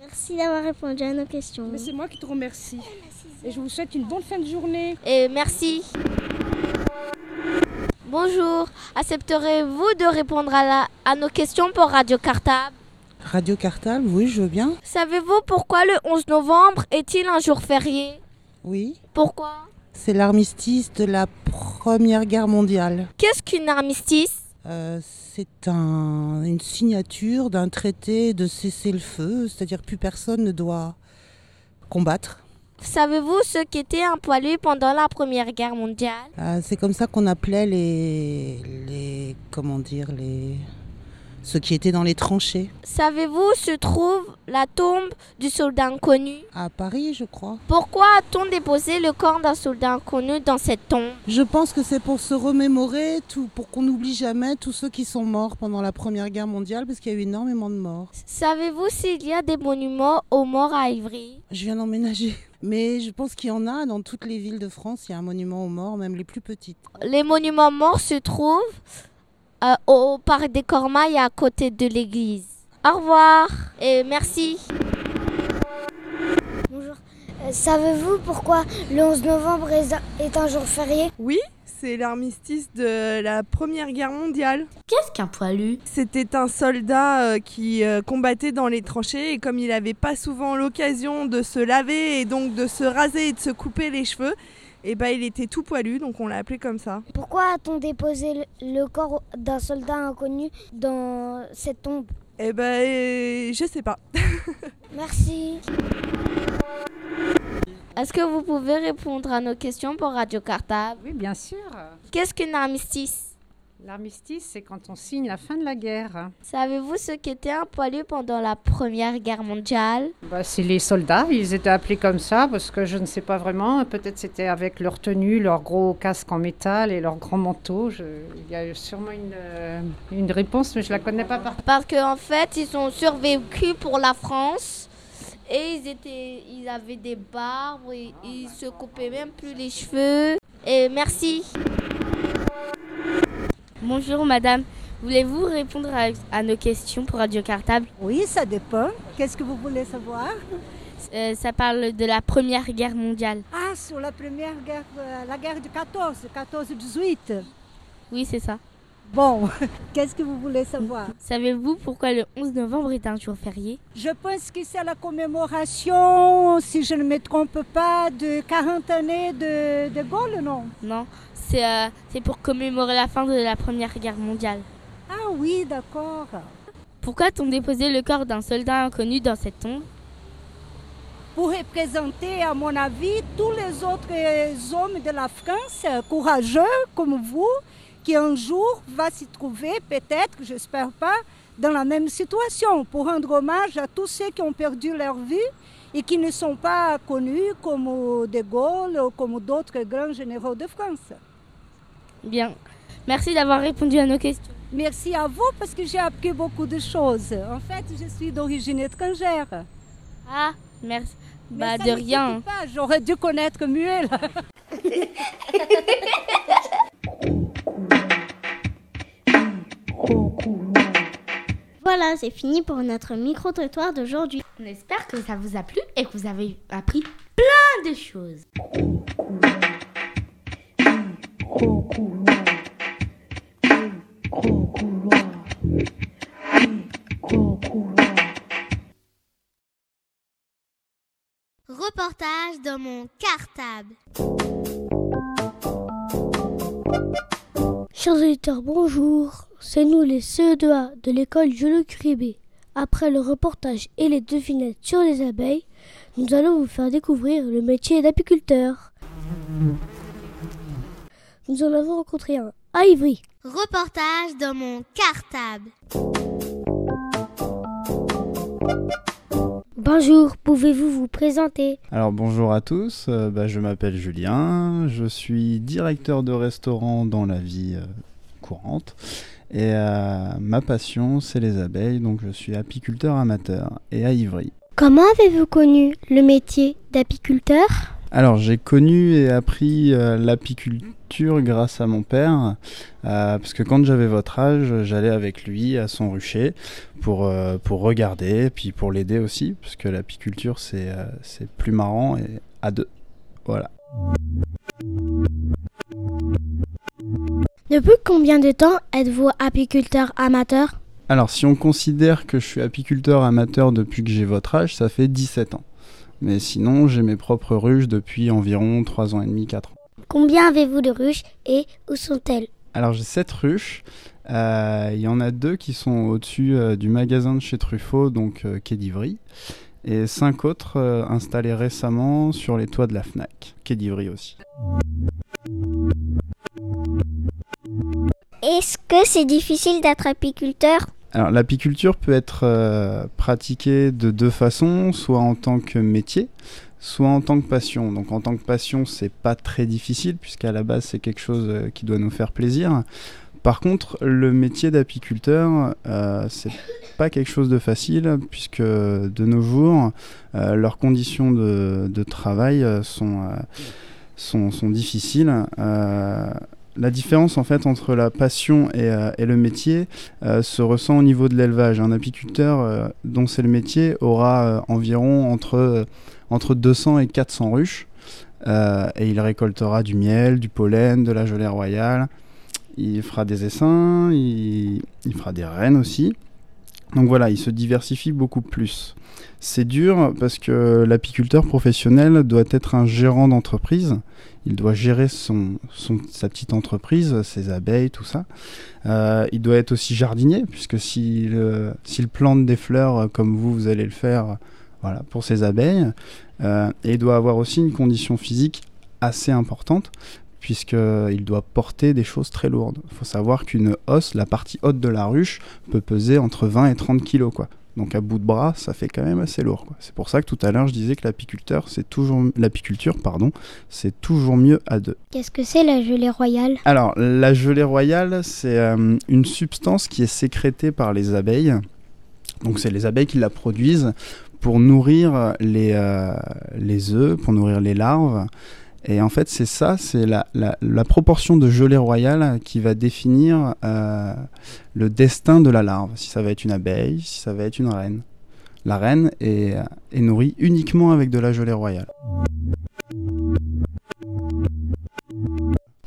Merci d'avoir répondu à nos questions. Mais c'est moi qui te remercie. Et je vous souhaite une bonne fin de journée. Et merci. Bonjour, accepterez-vous de répondre à, la, à nos questions pour Radio Cartable? Radio Cartable, oui, je veux bien. Savez-vous pourquoi le 11 novembre est-il un jour férié? Oui. Pourquoi? C'est l'armistice de la Première Guerre mondiale. Qu'est-ce qu'une armistice? Euh, C'est un- une signature d'un traité de cessez-le-feu, c'est-à-dire plus personne ne doit combattre. Savez-vous ce qu'était un poilu pendant la Première Guerre mondiale? Euh, C'est comme ça qu'on appelait les, les, comment dire, les, ceux qui étaient dans les tranchées. Savez-vous où se trouve la tombe du soldat inconnu? À Paris, je crois. Pourquoi a-t-on déposé le corps d'un soldat inconnu dans cette tombe? Je pense que c'est pour se remémorer, tout, pour qu'on n'oublie jamais tous ceux qui sont morts pendant la Première Guerre mondiale, parce qu'il y a eu énormément de morts. Savez-vous s'il y a des monuments aux morts à Ivry? Je viens d'emménager. Mais je pense qu'il y en a dans toutes les villes de France, il y a un monument aux morts, même les plus petites. Les monuments morts se trouvent euh, au parc des Cormailles à côté de l'église. Au revoir et merci. Bonjour. Euh, Savez-vous pourquoi le 11 novembre est un- jour férié? Oui, c'est l'armistice de la Première Guerre mondiale. Qu'est-ce qu'un poilu? C'était un soldat euh, qui euh, combattait dans les tranchées et comme il n'avait pas souvent l'occasion de se laver et donc de se raser et de se couper les cheveux, et ben il était tout poilu, donc on l'a appelé comme ça. Pourquoi a-t-on déposé le, corps d'un soldat inconnu dans cette tombe Eh ben, euh, je sais pas. Merci. Est-ce que vous pouvez répondre à nos questions pour Radio Cartable? Oui, bien sûr. Qu'est-ce qu'un armistice? L'armistice, c'est quand on signe la fin de la guerre. Savez-vous ce qu'était un poilu pendant la Première Guerre mondiale? Bah, c'est les soldats, ils étaient appelés comme ça parce que je ne sais pas vraiment. Peut-être c'était avec leur tenue, leur gros casque en métal et leur grand manteau. Je- Il y a sûrement une, euh, une réponse, mais je la connais pas par Parce qu'en fait, ils ont survécu pour la France et ils, étaient, ils avaient des barbes et ils se coupaient même plus les cheveux. Et merci. Bonjour madame, voulez-vous répondre à, à nos questions pour Radio Cartable? Oui, ça dépend. Qu'est-ce que vous voulez savoir? Euh, Ça parle de la Première Guerre mondiale. Ah, sur la première guerre, euh, la guerre de 14, 14-18. Oui, c'est ça. Bon, qu'est-ce que vous voulez savoir? Savez-vous pourquoi le 11 novembre est un jour férié? Je pense que c'est la commémoration, si je ne me trompe pas, de 40 années de, de Gaulle, non? Non, c'est euh, c'est pour commémorer la fin de la Première Guerre mondiale. Ah oui, d'accord. Pourquoi a-t-on déposé le corps d'un soldat inconnu dans cette tombe? Pour représenter, à mon avis, tous les autres hommes de la France, courageux comme vous, qui un jour va s'y trouver, peut-être, j'espère pas, dans la même situation, pour rendre hommage à tous ceux qui ont perdu leur vie et qui ne sont pas connus comme De Gaulle ou comme d'autres grands généraux de France. Bien. Merci d'avoir répondu à nos questions. Merci à vous parce que j'ai appris beaucoup de choses. En fait, je suis d'origine étrangère. Ah, merci. Mais Bah, ça de ne rien. J'aurais dû connaître mieux. là. Voilà, c'est fini pour notre micro-trottoir d'aujourd'hui. On espère que ça vous a plu et que vous avez appris plein de choses. Reportage dans mon cartable. Chers auditeurs, bonjour. C'est nous les CE2A de l'école Jules Curibé. Après le reportage et les devinettes sur les abeilles, nous allons vous faire découvrir le métier d'apiculteur. Nous en avons rencontré un à Ivry. Reportage dans mon cartable. Bonjour, pouvez-vous vous présenter Alors bonjour à tous, euh, bah, je m'appelle Julien, je suis directeur de restaurant dans la vie euh, courante. Et euh, ma passion c'est les abeilles, donc je suis apiculteur amateur et à Ivry. Comment avez-vous connu le métier d'apiculteur? Alors j'ai connu et appris euh, l'apiculture grâce à mon père, euh, parce que quand j'avais votre âge, j'allais avec lui à son rucher pour, euh, pour regarder, puis pour l'aider aussi, parce que l'apiculture c'est c'est plus marrant et à deux. Voilà. Depuis combien de temps êtes-vous apiculteur amateur? Alors si on considère que je suis apiculteur amateur depuis que j'ai votre âge, ça fait 17 ans. Mais sinon, j'ai mes propres ruches depuis environ 3 ans et demi, 4 ans. Combien avez-vous de ruches et où sont-elles? Alors j'ai 7 ruches. Euh, Il y en a deux qui sont au-dessus euh, du magasin de chez Truffaut, donc euh, quai d'Ivry. Et 5 autres installés récemment sur les toits de la FNAC, quai d'Ivry aussi. Est-ce que c'est difficile d'être apiculteur? Alors l'apiculture peut être euh, pratiquée de deux façons, soit en tant que métier, soit en tant que passion. Donc en tant que passion, c'est pas très difficile puisqu'à la base c'est quelque chose euh, qui doit nous faire plaisir. Par contre, le métier d'apiculteur, euh, c'est pas quelque chose de facile puisque de nos jours, leurs conditions de, de travail sont, sont, sont difficiles. La différence en fait entre la passion et, euh, le métier euh, se ressent au niveau de l'élevage. Un apiculteur euh, dont c'est le métier aura environ entre, entre 200 et 400 ruches et il récoltera du miel, du pollen, de la gelée royale. Il fera des essaims, il, il fera des rennes aussi. Donc voilà, il se diversifie beaucoup plus. C'est dur parce que l'apiculteur professionnel doit être un gérant d'entreprise. Il doit gérer son, son- sa petite entreprise, ses abeilles, tout ça. Euh, il doit être aussi jardinier, puisque s'il plante des fleurs comme vous, vous allez le faire voilà, pour ses abeilles. Euh, et il doit avoir aussi une condition physique assez importante, puisqu'il doit porter des choses très lourdes. Il faut savoir qu'une hausse, la partie haute de la ruche, peut peser entre 20 et 30 kilos. Quoi. Donc à bout de bras, ça fait quand même assez lourd. C'est pour ça que tout à l'heure, je disais que l'apiculteur, c'est toujours l'apiculture, pardon, c'est toujours mieux à deux. Qu'est-ce que c'est la gelée royale? Alors, la gelée royale, c'est euh, une substance qui est sécrétée par les abeilles. Donc, c'est les abeilles qui la produisent pour nourrir les, euh, les œufs, pour nourrir les larves. Et en fait, c'est ça, c'est la, proportion de gelée royale qui va définir euh, le destin de la larve. Si ça va être une abeille, si ça va être une reine. La reine est, est nourrie uniquement avec de la gelée royale.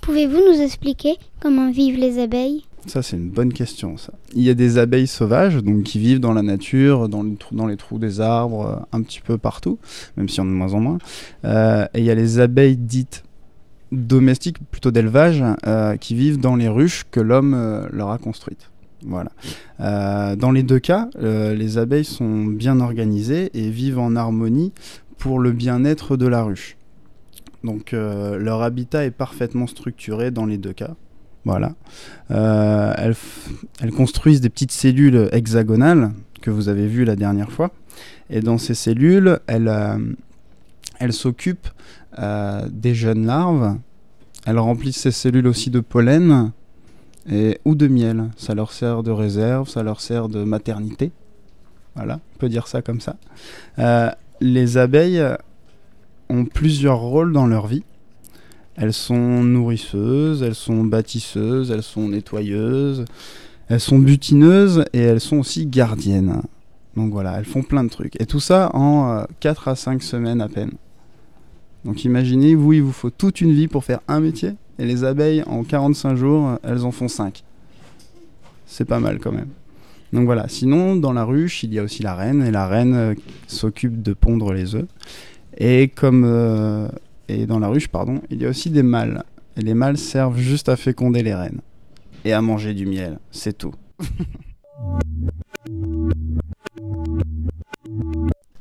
Pouvez-vous nous expliquer comment vivent les abeilles? Ça, c'est une bonne question, ça. Il y a des abeilles sauvages, donc qui vivent dans la nature, dans les trous, des arbres, euh, un petit peu partout, même si on en a de moins en moins. Euh, et il y a les abeilles dites domestiques, plutôt d'élevage, euh, qui vivent dans les ruches que l'homme leur a construites. Voilà. Dans les deux cas, les abeilles sont bien organisées et vivent en harmonie pour le bien-être de la ruche. Donc leur habitat est parfaitement structuré dans les deux cas. Voilà. Euh, elles, construisent des petites cellules hexagonales que vous avez vues la dernière fois. Et dans ces cellules, elles, euh, s'occupent euh, des jeunes larves. Elles remplissent ces cellules aussi de pollen et, ou de miel. Ça leur sert de réserve, ça leur sert de maternité. Voilà, on peut dire ça comme ça. Les abeilles ont plusieurs rôles dans leur vie. Elles sont nourrisseuses, elles sont bâtisseuses, elles sont nettoyeuses, elles sont butineuses et elles sont aussi gardiennes. Donc voilà, elles font plein de trucs. Et tout ça en 4 à 5 semaines à peine. Donc imaginez, vous, il vous faut toute une vie pour faire un métier. Et les abeilles, en 45 jours, euh, elles en font 5. C'est pas mal quand même. Donc voilà, sinon, dans la ruche, il y a aussi la reine. Et la reine euh, s'occupe de pondre les œufs. Et comme euh, et dans la ruche, pardon, il y a aussi des mâles. Et les mâles servent juste à féconder les reines et à manger du miel, c'est tout.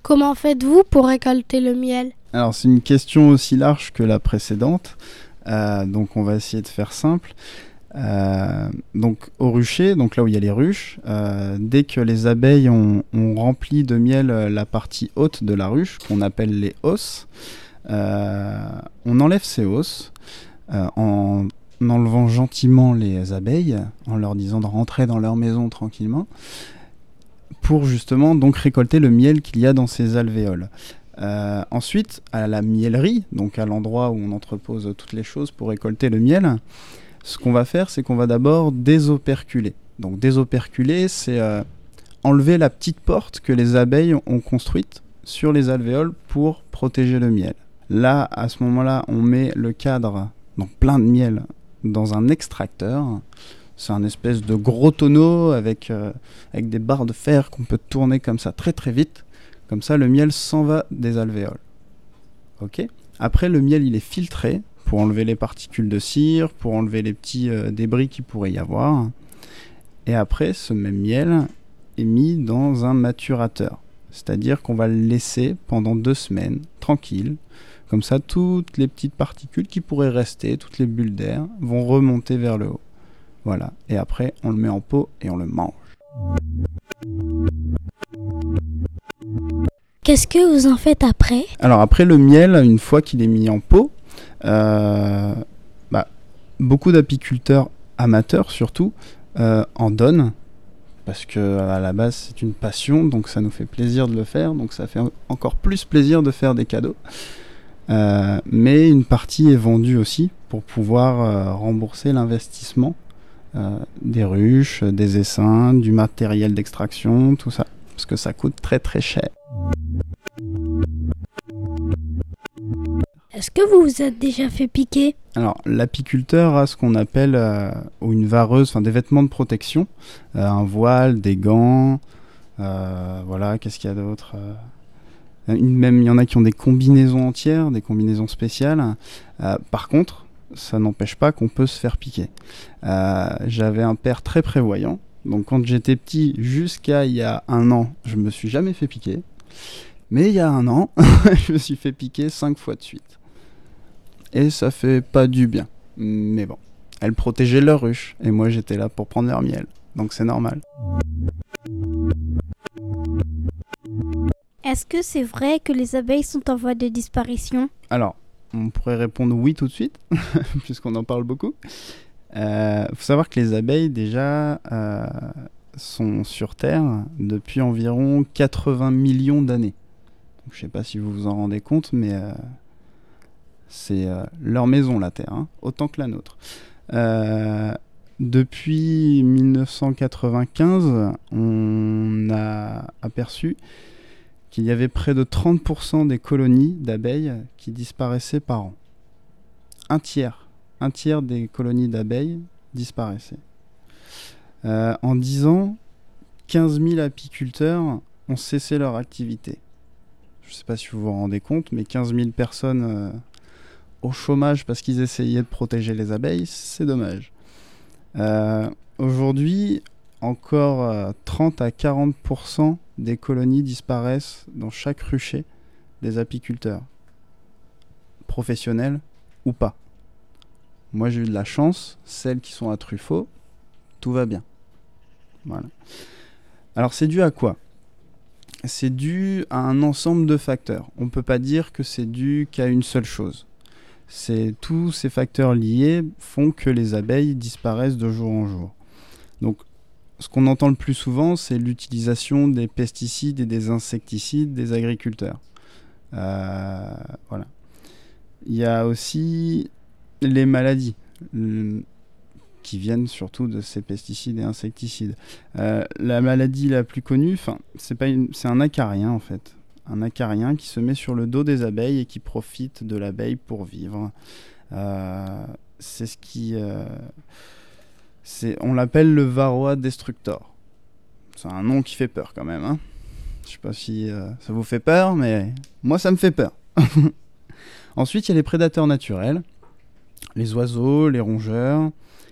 Comment faites-vous pour récolter le miel? Alors c'est une question aussi large que la précédente, Euh, donc on va essayer de faire simple. Euh, donc au rucher, donc là où il y a les ruches, euh, dès que les abeilles ont, ont rempli de miel la partie haute de la ruche, qu'on appelle les os, euh, on enlève ces os euh, en enlevant gentiment les abeilles, en leur disant de rentrer dans leur maison tranquillement, pour justement donc récolter le miel qu'il y a dans ces alvéoles. Euh, ensuite, à la miellerie, donc à l'endroit où on entrepose toutes les choses pour récolter le miel, ce qu'on va faire, c'est qu'on va d'abord désoperculer. Donc désoperculer, c'est euh, enlever la petite porte que les abeilles ont construite sur les alvéoles pour protéger le miel. Là, à ce moment-là, on met le cadre, donc plein de miel, dans un extracteur. C'est un espèce de gros tonneau avec, euh, des barres de fer qu'on peut tourner comme ça très très vite. Comme ça, le miel s'en va des alvéoles. Ok? Après, le miel, il est filtré pour enlever les particules de cire, pour enlever les petits euh, débris qu'il pourrait y avoir. Et après, ce même miel est mis dans un maturateur. C'est-à-dire qu'on va le laisser pendant deux semaines, tranquille. Comme ça, toutes les petites particules qui pourraient rester, toutes les bulles d'air, vont remonter vers le haut. Voilà. Et après, on le met en pot et on le mange. Qu'est-ce que vous en faites après? Alors après le miel, une fois qu'il est mis en pot, euh, bah, beaucoup d'apiculteurs amateurs surtout euh, en donnent parce que à la base c'est une passion, donc ça nous fait plaisir de le faire, donc ça fait encore plus plaisir de faire des cadeaux. Mais une partie est vendue aussi pour pouvoir rembourser l'investissement des ruches, des essaims, du matériel d'extraction, tout ça. Parce que ça coûte très très cher. Est-ce que vous vous êtes déjà fait piquer? Alors, l'apiculteur a ce qu'on appelle euh, une vareuse, enfin des vêtements de protection, euh, un voile, des gants, euh, voilà, qu'est-ce qu'il y a d'autre Même il y en a qui ont des combinaisons entières, des combinaisons spéciales. par contre, ça n'empêche pas qu'on peut se faire piquer. J'avais un père très prévoyant, donc quand j'étais petit, jusqu'à il y a un an, je me suis jamais fait piquer. Mais il y a un an, je me suis fait piquer cinq fois de suite et ça fait pas du bien. Mais bon, elles protégeaient leur ruche et moi j'étais là pour prendre leur miel, donc c'est normal. Est-ce que c'est vrai que les abeilles sont en voie de disparition? Alors, on pourrait répondre oui tout de suite, puisqu'on en parle beaucoup. Il euh, faut savoir que les abeilles déjà euh, sont sur Terre depuis environ 80 millions d'années. Je ne sais pas si vous vous en rendez compte, mais euh, c'est leur maison, la Terre, hein, autant que la nôtre. Depuis 1995, on a aperçu qu'il y avait près de 30% des colonies d'abeilles qui disparaissaient par an. Un tiers, un tiers des colonies d'abeilles disparaissaient. Euh, en 10 ans, 15 000 apiculteurs ont cessé leur activité. Je ne sais pas si vous vous rendez compte, mais 15 000 personnes au chômage parce qu'ils essayaient de protéger les abeilles, c'est dommage. Euh, aujourd'hui, encore 30 euh, à 40% des colonies disparaissent dans chaque rucher des apiculteurs, professionnels ou pas. Moi j'ai eu de la chance, celles qui sont à Truffaut, tout va bien. Voilà. Alors c'est dû à quoi? C'est dû à un ensemble de facteurs. On ne peut pas dire que c'est dû qu'à une seule chose c'est tous ces facteurs liés font que les abeilles disparaissent de jour en jour. Donc, ce qu'on entend le plus souvent, c'est l'utilisation des pesticides et des insecticides des agriculteurs. Euh, voilà. Il y a aussi les maladies qui viennent surtout de ces pesticides et insecticides. Euh, la maladie la plus connue, c'est un acarien en fait un acarien qui se met sur le dos des abeilles et qui profite de l'abeille pour vivre. Euh, c'est ce qui. On l'appelle le varroa destructor. C'est un nom qui fait peur quand même. Hein. Je sais pas si euh, ça vous fait peur, mais moi ça me fait peur. Ensuite, il y a les prédateurs naturels, les oiseaux, les rongeurs,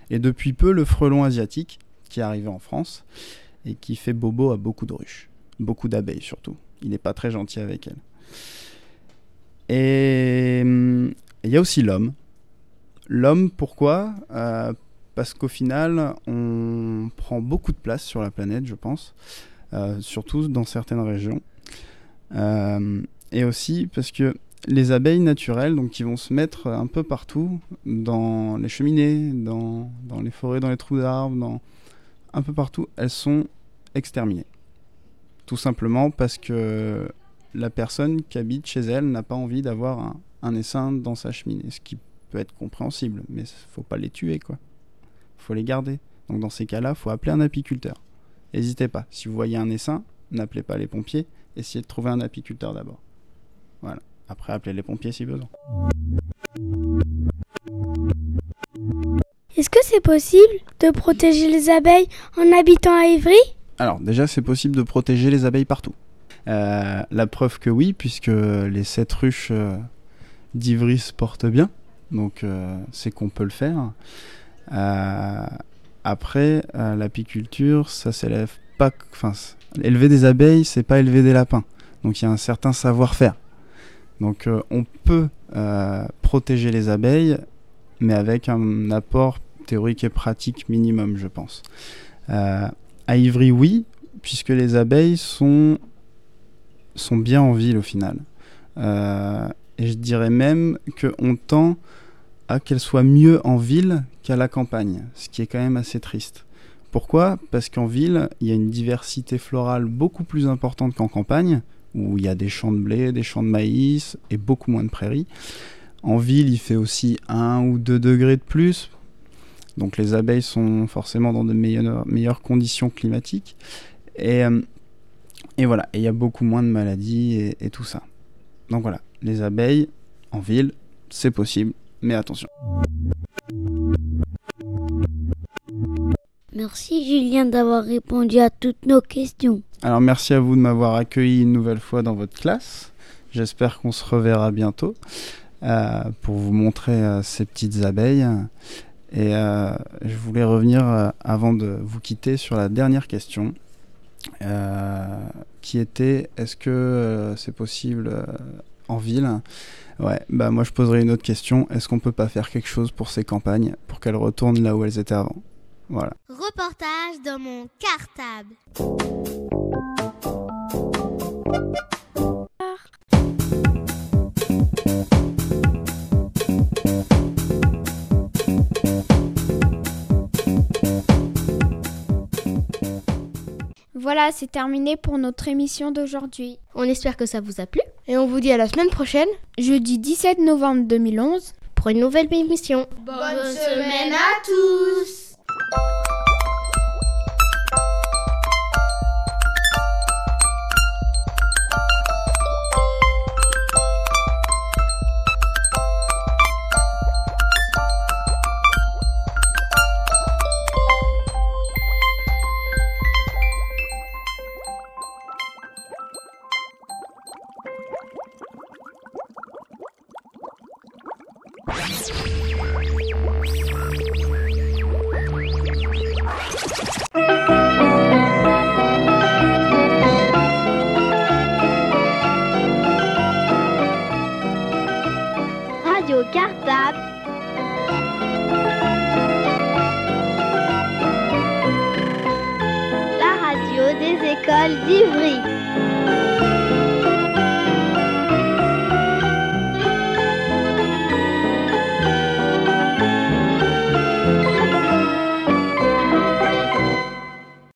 et depuis peu le frelon asiatique qui est arrivé en France et qui fait bobo à beaucoup de ruches, beaucoup d'abeilles surtout il n'est pas très gentil avec elle. Et hum, il y a aussi l'homme. L'homme, pourquoi? Euh, Parce qu'au final, on prend beaucoup de place sur la planète, je pense, euh, surtout dans certaines régions. Euh, et aussi parce que les abeilles naturelles, donc qui vont se mettre un peu partout, dans les cheminées, dans, les forêts, dans les trous d'arbres, dans un peu partout, elles sont exterminées. Tout simplement parce que la personne qui habite chez elle n'a pas envie d'avoir un, essaim dans sa cheminée, ce qui peut être compréhensible, mais faut pas les tuer, quoi. Faut les garder. Donc dans ces cas-là, il faut appeler un apiculteur. N'hésitez pas, si vous voyez un essaim, n'appelez pas les pompiers, essayez de trouver un apiculteur d'abord. Voilà. Après, appelez les pompiers si besoin. Est-ce que c'est possible de protéger les abeilles en habitant à Ivry alors déjà, c'est possible de protéger les abeilles partout. Euh, la preuve que oui, puisque les sept ruches euh, d'Ivry se portent bien, donc euh, c'est qu'on peut le faire. Après, l'apiculture, ça s'élève pas. Enfin, élever des abeilles, c'est pas élever des lapins. Donc il y a un certain savoir-faire. Donc on peut protéger les abeilles, mais avec un apport théorique et pratique minimum, je pense. À Ivry, oui, puisque les abeilles sont, sont bien en ville au final. Euh, et je dirais même qu'on tend à qu'elles soient mieux en ville qu'à la campagne, ce qui est quand même assez triste. Pourquoi? Parce qu'en ville, il y a une diversité florale beaucoup plus importante qu'en campagne, où il y a des champs de blé, des champs de maïs et beaucoup moins de prairies. En ville, il fait aussi 1 ou 2 degrés de plus. Donc les abeilles sont forcément dans de meilleures, conditions climatiques. Et, euh, et voilà, il y a beaucoup moins de maladies et tout ça. Donc voilà, les abeilles en ville, c'est possible, mais attention. Merci Julien d'avoir répondu à toutes nos questions. Alors merci à vous de m'avoir accueilli une nouvelle fois dans votre classe. J'espère qu'on se reverra bientôt euh, pour vous montrer euh, ces petites abeilles. Et euh, je voulais revenir avant de vous quitter sur la dernière question, qui était est-ce que c'est possible en ville Ouais, bah moi je poserais une autre question. Est-ce qu'on peut pas faire quelque chose pour ces campagnes pour qu'elles retournent là où elles étaient avant? Voilà. Reportage dans mon cartable. Voilà, c'est terminé pour notre émission d'aujourd'hui. On espère que ça vous a plu. Et on vous dit à la semaine prochaine, jeudi 17 novembre 2011, pour une nouvelle émission. Bonne semaine à tous